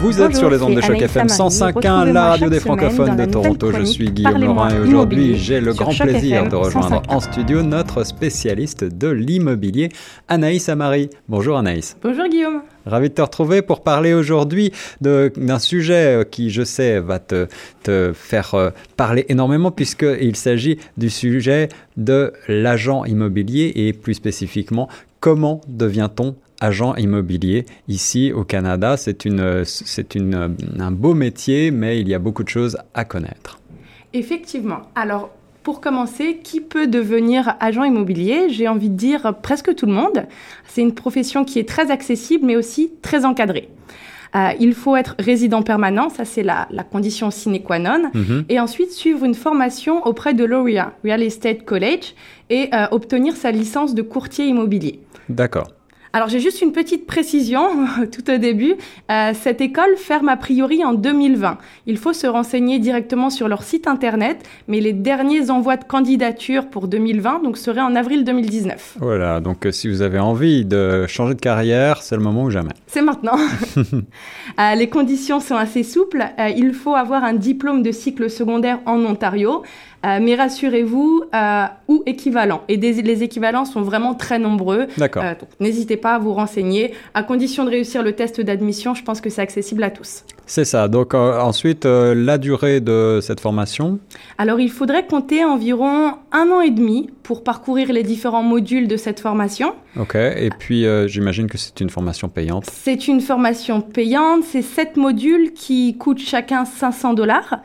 Vous êtes sur les ondes de choc FM 105.1, la radio des francophones de Toronto. Je suis Guillaume Laurent et aujourd'hui j'ai le grand plaisir de rejoindre en studio notre spécialiste de l'immobilier, Anaïs Amari. Bonjour Anaïs. Bonjour Guillaume. Ravi de te retrouver pour parler aujourd'hui d'un sujet qui, je sais, va te, te faire euh, parler énormément puisqu'il s'agit du sujet de l'agent immobilier et plus spécifiquement comment devient-on agent immobilier ici au Canada. C'est une, c'est une, un beau métier, mais il y a beaucoup de choses à connaître. Effectivement. Alors, pour commencer, qui peut devenir agent immobilier? J'ai envie de dire presque tout le monde. C'est une profession qui est très accessible, mais aussi très encadrée. Euh, il faut être résident permanent, ça c'est la, la, condition sine qua non, mhm. et ensuite suivre une formation auprès de l'ORIA, Real Estate College, et euh, obtenir sa licence de courtier immobilier. D'accord. Alors j'ai juste une petite précision tout au début. Euh, cette école ferme a priori en 2020. Il faut se renseigner directement sur leur site internet, mais les derniers envois de candidature pour 2020 donc seraient en avril 2019. Voilà, donc euh, si vous avez envie de changer de carrière, c'est le moment ou jamais. C'est maintenant. euh, les conditions sont assez souples. Il faut avoir un diplôme de cycle secondaire en Ontario. Euh, mais rassurez-vous, euh, ou équivalent. Et les équivalents sont vraiment très nombreux. D'accord. Euh, n'hésitez pas à vous renseigner. À condition de réussir le test d'admission, je pense que c'est accessible à tous. C'est ça. Donc ensuite, la durée de cette formation Alors il faudrait compter environ un an et demi pour parcourir les différents modules de cette formation. Ok. Et puis j'imagine que c'est une formation payante. C'est une formation payante. C'est sept modules qui coûtent chacun 500 dollars.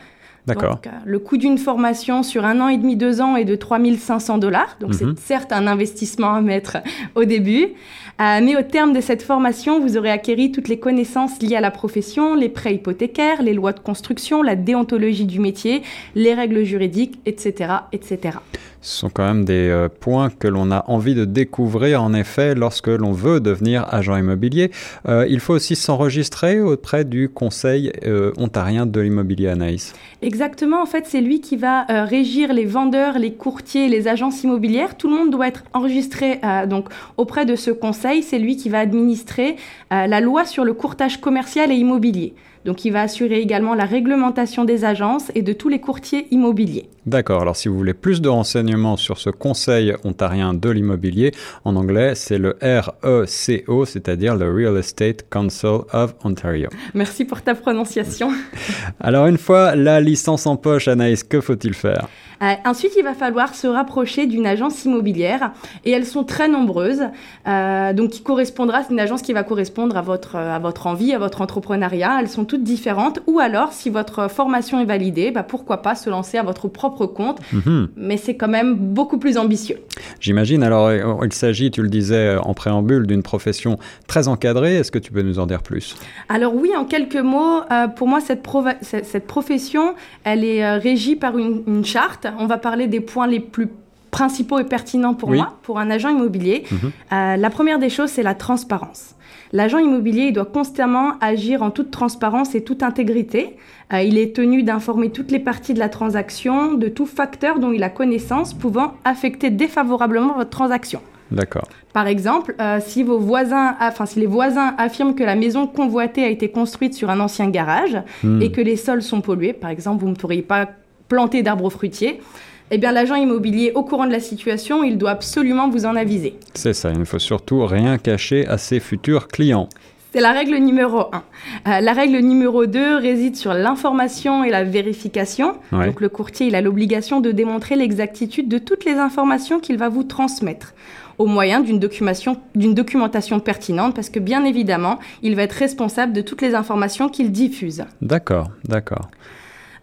D'accord. Euh, le coût d'une formation sur un an et demi, deux ans est de 3500 dollars. Donc, c'est mhm. certes un investissement à mettre au début. Euh, mais au terme de cette formation, vous aurez acquéri toutes les connaissances liées à la profession, les prêts hypothécaires, les lois de construction, la déontologie du métier, les règles juridiques, etc., etc. Ce sont quand même des euh, points que l'on a envie de découvrir, en effet, lorsque l'on veut devenir agent immobilier. Euh, il faut aussi s'enregistrer auprès du Conseil ontarien de l'immobilier Anaïs. Exactement, en fait, c'est lui qui va régir les vendeurs, les courtiers, les agences immobilières. Tout le monde doit être enregistré donc auprès de ce conseil c'est lui qui va administrer euh, la loi sur le courtage commercial et immobilier. Donc il va assurer également la réglementation des agences et de tous les courtiers immobiliers. D'accord, alors si vous voulez plus de renseignements sur ce Conseil ontarien de l'immobilier, en anglais c'est le RECO, c'est-à-dire le Real Estate Council of Ontario. Merci pour ta prononciation. alors une fois la licence en poche, Anaïs, que faut-il faire? Euh, ensuite, il va falloir se rapprocher d'une agence immobilière et elles sont très nombreuses. Euh, donc, qui correspondra, c'est une agence qui va correspondre à votre, à votre envie, à votre entrepreneuriat. Elles sont toutes différentes. Ou alors, si votre formation est validée, bah, pourquoi pas se lancer à votre propre compte. Mhm. Mais c'est quand même beaucoup plus ambitieux. J'imagine. Alors, il s'agit, tu le disais en préambule, d'une profession très encadrée. Est-ce que tu peux nous en dire plus? Alors oui, en quelques mots, euh, pour moi, cette, cette, profession, elle est euh, régie par une, une charte. On va parler des points les plus principaux et pertinents pour moi, pour un agent immobilier. Mhm. Euh, la première des choses, c'est la transparence. L'agent immobilier il doit constamment agir en toute transparence et toute intégrité. Euh, il est tenu d'informer toutes les parties de la transaction de tout facteur dont il a connaissance pouvant affecter défavorablement votre transaction. D'accord. Par exemple, euh, si vos voisins, enfin si les voisins affirment que la maison convoitée a été construite sur un ancien garage hmm. et que les sols sont pollués, par exemple, vous ne pourriez pas planter d'arbres fruitiers, eh bien l'agent immobilier au courant de la situation, il doit absolument vous en aviser. C'est ça, il ne faut surtout rien cacher à ses futurs clients. C'est la règle numéro 1. Euh, la règle numéro 2 réside sur l'information et la vérification. Donc le courtier, il a l'obligation de démontrer l'exactitude de toutes les informations qu'il va vous transmettre au moyen d'une documentation, documentation pertinente parce que bien évidemment, il va être responsable de toutes les informations qu'il diffuse. D'accord, d'accord.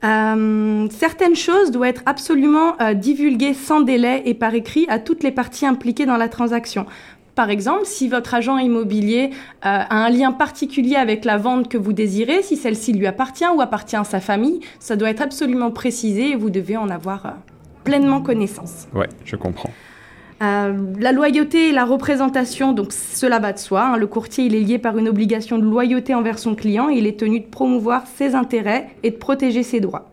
Euh, certaines choses doivent être absolument euh, divulguées sans délai et par écrit à toutes les parties impliquées dans la transaction. Par exemple, si votre agent immobilier euh, a un lien particulier avec la vente que vous désirez, si celle-ci lui appartient ou appartient à sa famille, ça doit être absolument précisé et vous devez en avoir pleinement connaissance. Oui, je comprends. La loyauté et la représentation, donc cela va de soi. Hein. Le courtier, il est lié par une obligation de loyauté envers son client il est tenu de promouvoir ses intérêts et de protéger ses droits.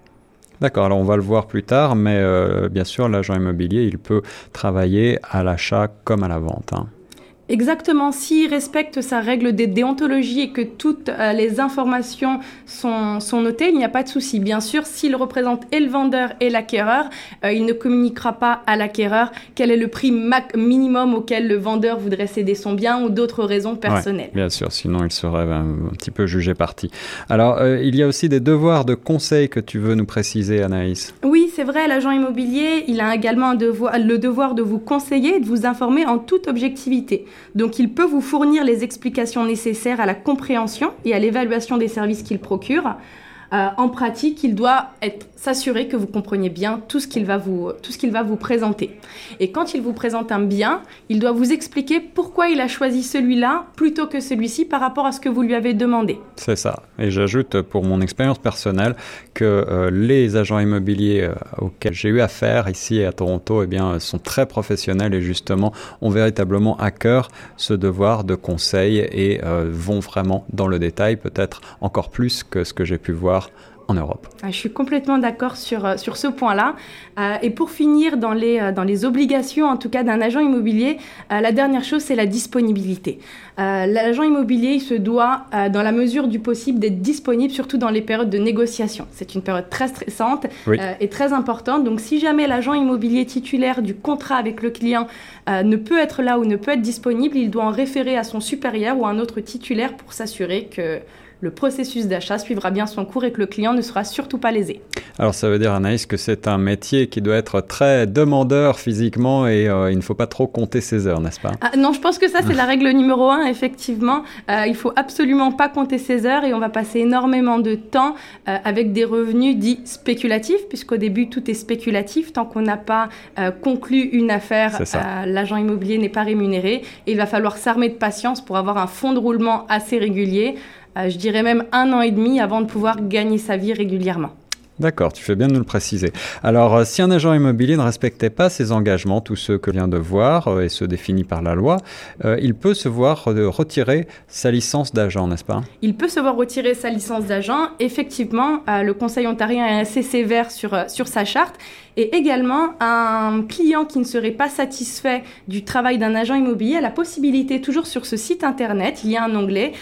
D'accord, alors on va le voir plus tard, mais euh, bien sûr, l'agent immobilier, il peut travailler à l'achat comme à la vente. Hein. Exactement, s'il respecte sa règle des déontologies et que toutes euh, les informations sont, sont, notées, il n'y a pas de souci. Bien sûr, s'il représente et le vendeur et l'acquéreur, euh, il ne communiquera pas à l'acquéreur quel est le prix minimum auquel le vendeur voudrait céder son bien ou d'autres raisons personnelles. bien sûr, sinon il serait un, petit peu jugé parti. Alors, euh, il y a aussi des devoirs de conseil que tu veux nous préciser, Anaïs. Oui, c'est vrai, l'agent immobilier, il a également un devoir, le devoir de vous conseiller et de vous informer en toute objectivité. Donc il peut vous fournir les explications nécessaires à la compréhension et à l'évaluation des services qu'il procure. Euh, en pratique, il doit s'assurer que vous compreniez bien tout ce qu'il va vous tout ce qu'il va vous présenter. Et quand il vous présente un bien, il doit vous expliquer pourquoi il a choisi celui-là plutôt que celui-ci par rapport à ce que vous lui avez demandé. C'est ça. Et j'ajoute pour mon expérience personnelle que euh, les agents immobiliers euh, auxquels j'ai eu affaire ici à Toronto, eh bien, sont très professionnels et justement ont véritablement à cœur ce devoir de conseil et vont vraiment dans le détail, peut-être encore plus que ce que j'ai pu voir en Europe. Ah, je suis complètement d'accord sur, euh, sur ce point-là. Euh, et pour finir, dans les, euh, dans les obligations, en tout cas d'un agent immobilier, la dernière chose, c'est la disponibilité. L'agent immobilier, il se doit, dans la mesure du possible, d'être disponible, surtout dans les périodes de négociation. C'est une période très stressante et très importante. Donc, si jamais l'agent immobilier titulaire du contrat avec le client ne peut être là ou ne peut être disponible, il doit en référer à son supérieur ou à un autre titulaire pour s'assurer que le processus d'achat suivra bien son cours et que le client ne sera surtout pas lésé. Alors ça veut dire Anaïs que c'est un métier qui doit être très demandeur physiquement et euh, il ne faut pas trop compter ses heures, n'est-ce pas? Ah, Non, je pense que ça c'est la règle numéro un, effectivement. Euh, il faut absolument pas compter ses heures et on va passer énormément de temps euh, avec des revenus dits spéculatifs, puisqu'au début tout est spéculatif. Tant qu'on n'a pas euh, conclu une affaire, l'agent immobilier n'est pas rémunéré et il va falloir s'armer de patience pour avoir un fonds de roulement assez régulier. Je dirais même un an et demi avant de pouvoir gagner sa vie régulièrement. D'accord, tu fais bien de nous le préciser. Alors, euh, si un agent immobilier ne respectait pas ses engagements, tous ceux que vient de voir euh, et ceux définis par la loi, euh, il peut se voir retirer sa licence d'agent, n'est-ce pas? Il peut se voir retirer sa licence d'agent. Effectivement, le Conseil ontarien est assez sévère sur, sur sa charte. Et également, un client qui ne serait pas satisfait du travail d'un agent immobilier a la possibilité, toujours sur ce site internet, il y a un onglet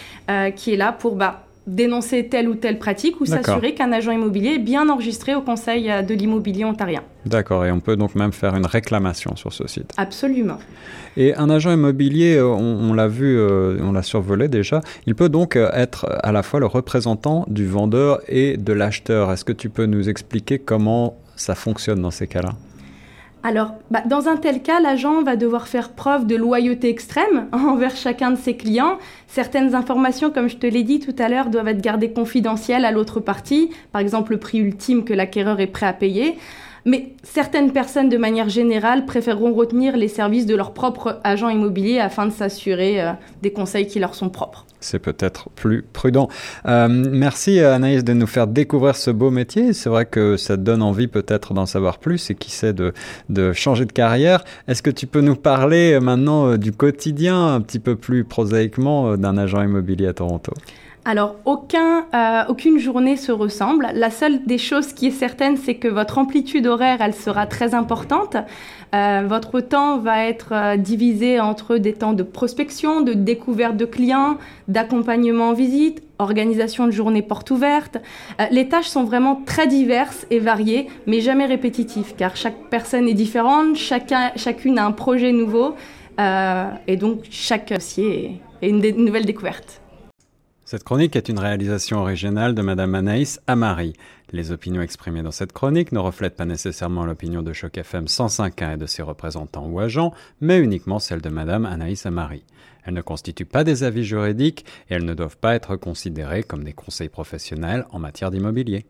qui est là pour... Bah, dénoncer telle ou telle pratique ou s'assurer qu'un agent immobilier est bien enregistré au Conseil euh, de l'immobilier ontarien. D'accord, et on peut donc même faire une réclamation sur ce site. Absolument. Et un agent immobilier, euh, on, l'a vu, euh, on l'a survolé déjà, il peut donc être à la fois le représentant du vendeur et de l'acheteur. Est-ce que tu peux nous expliquer comment ça fonctionne dans ces cas-là? Alors, bah, dans un tel cas, l'agent va devoir faire preuve de loyauté extrême envers chacun de ses clients. Certaines informations, comme je te l'ai dit tout à l'heure, doivent être gardées confidentielles à l'autre partie, par exemple le prix ultime que l'acquéreur est prêt à payer. Mais certaines personnes, de manière générale, préféreront retenir les services de leur propre agent immobilier afin de s'assurer euh, des conseils qui leur sont propres. C'est peut-être plus prudent. Euh, merci Anaïs de nous faire découvrir ce beau métier. C'est vrai que ça donne envie peut-être d'en savoir plus et qui sait de, changer de carrière. Est-ce que tu peux nous parler euh, maintenant du quotidien, un petit peu plus prosaïquement, d'un agent immobilier à Toronto? Alors, euh, aucune journée se ressemble. La seule des choses qui est certaine, c'est que votre amplitude horaire, elle sera très importante. Euh, votre temps va être euh, divisé entre des temps de prospection, de découverte de clients, d'accompagnement en visite, organisation de journées portes ouvertes. les tâches sont vraiment très diverses et variées, mais jamais répétitives, car chaque personne est différente, chacun, chacune a un projet nouveau, et donc chaque dossier est une nouvelle découverte. Cette chronique est une réalisation originale de Madame Anaïs Amari. Les opinions exprimées dans cette chronique ne reflètent pas nécessairement l'opinion de Choc FM 105.1 et de ses représentants ou agents, mais uniquement celle de Madame Anaïs Amari. Elles ne constituent pas des avis juridiques et elles ne doivent pas être considérées comme des conseils professionnels en matière d'immobilier.